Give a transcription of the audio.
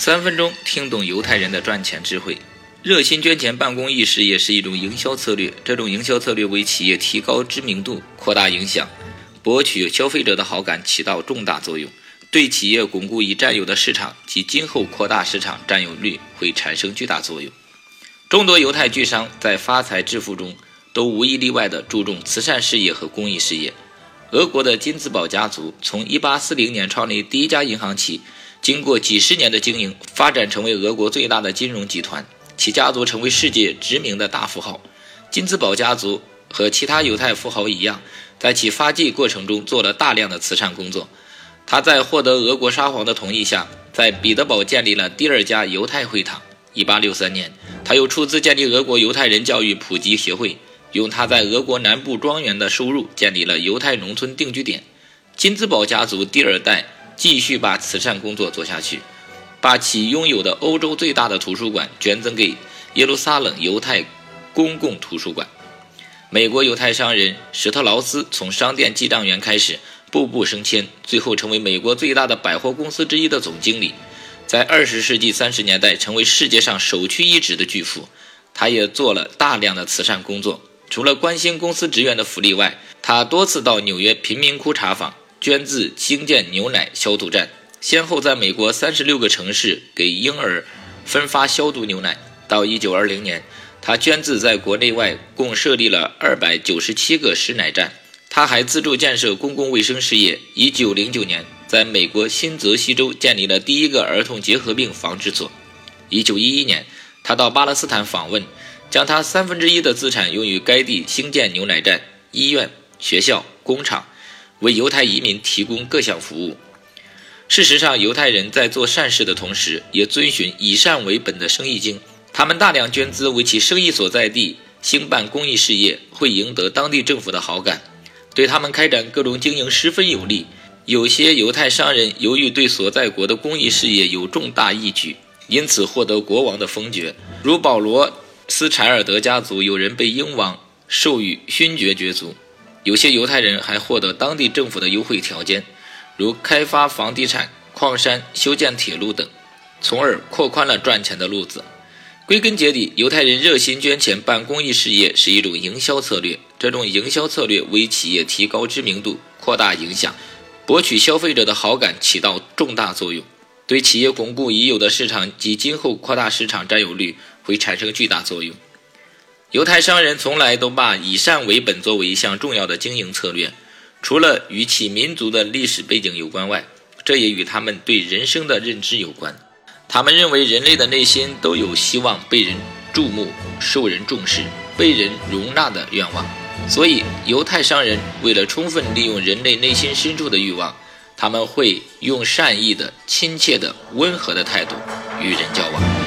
三分钟听懂犹太人的赚钱智慧。热心捐钱办公益事业是一种营销策略，这种营销策略为企业提高知名度、扩大影响、博取消费者的好感起到重大作用，对企业巩固已占有的市场及今后扩大市场占有率会产生巨大作用。众多犹太巨商在发财致富中都无一例外地注重慈善事业和公益事业。俄国的金兹堡家族从1840年创立第一家银行起，经过几十年的经营，发展成为俄国最大的金融集团。其家族成为世界知名的大富豪。金兹堡家族和其他犹太富豪一样，在其发迹过程中做了大量的慈善工作。他在获得俄国沙皇的同意下，在彼得堡建立了第二家犹太会堂。1863年，他又出资建立俄国犹太人教育普及协会，用他在俄国南部庄园的收入建立了犹太农村定居点。金兹堡家族第二代继续把慈善工作做下去。把其拥有的欧洲最大的图书馆捐赠给耶路撒冷犹太公共图书馆。美国犹太商人史特劳斯从商店记账员开始，步步升迁，最后成为美国最大的百货公司之一的总经理。在二十世纪三十年代，成为世界上首屈一指的巨富。他也做了大量的慈善工作，除了关心公司职员的福利外，他多次到纽约贫民窟查访，捐资兴建牛奶消毒站。先后在美国三十六个城市给婴儿分发消毒牛奶。到一九二零年，他捐资在国内外共设立了二百九十七个食奶站。他还资助建设公共卫生事业。一九零九年，在美国新泽西州建立了第一个儿童结核病防治所。一九一一年，他到巴勒斯坦访问，将他三分之一的资产用于该地兴建牛奶站、医院、学校、工厂，为犹太移民提供各项服务。事实上，犹太人在做善事的同时，也遵循以善为本的生意经。他们大量捐资为其生意所在地兴办公益事业，会赢得当地政府的好感，对他们开展各种经营十分有利。有些犹太商人由于对所在国的公益事业有重大义举，因此获得国王的封爵。如保罗斯柴尔德家族，有人被英王授予勋爵爵族。有些犹太人还获得当地政府的优惠条件。如开发房地产、矿山、修建铁路等，从而扩宽了赚钱的路子。归根结底，犹太人热心捐钱办公益事业是一种营销策略。这种营销策略为企业提高知名度、扩大影响、博取消费者的好感起到重大作用，对企业巩固已有的市场及今后扩大市场占有率会产生巨大作用。犹太商人从来都把以善为本作为一项重要的经营策略。除了与其民族的历史背景有关外，这也与他们对人生的认知有关。他们认为人类的内心都有希望被人注目、受人重视、被人容纳的愿望。所以，犹太商人为了充分利用人类内心深处的欲望，他们会用善意的、亲切的、温和的态度与人交往。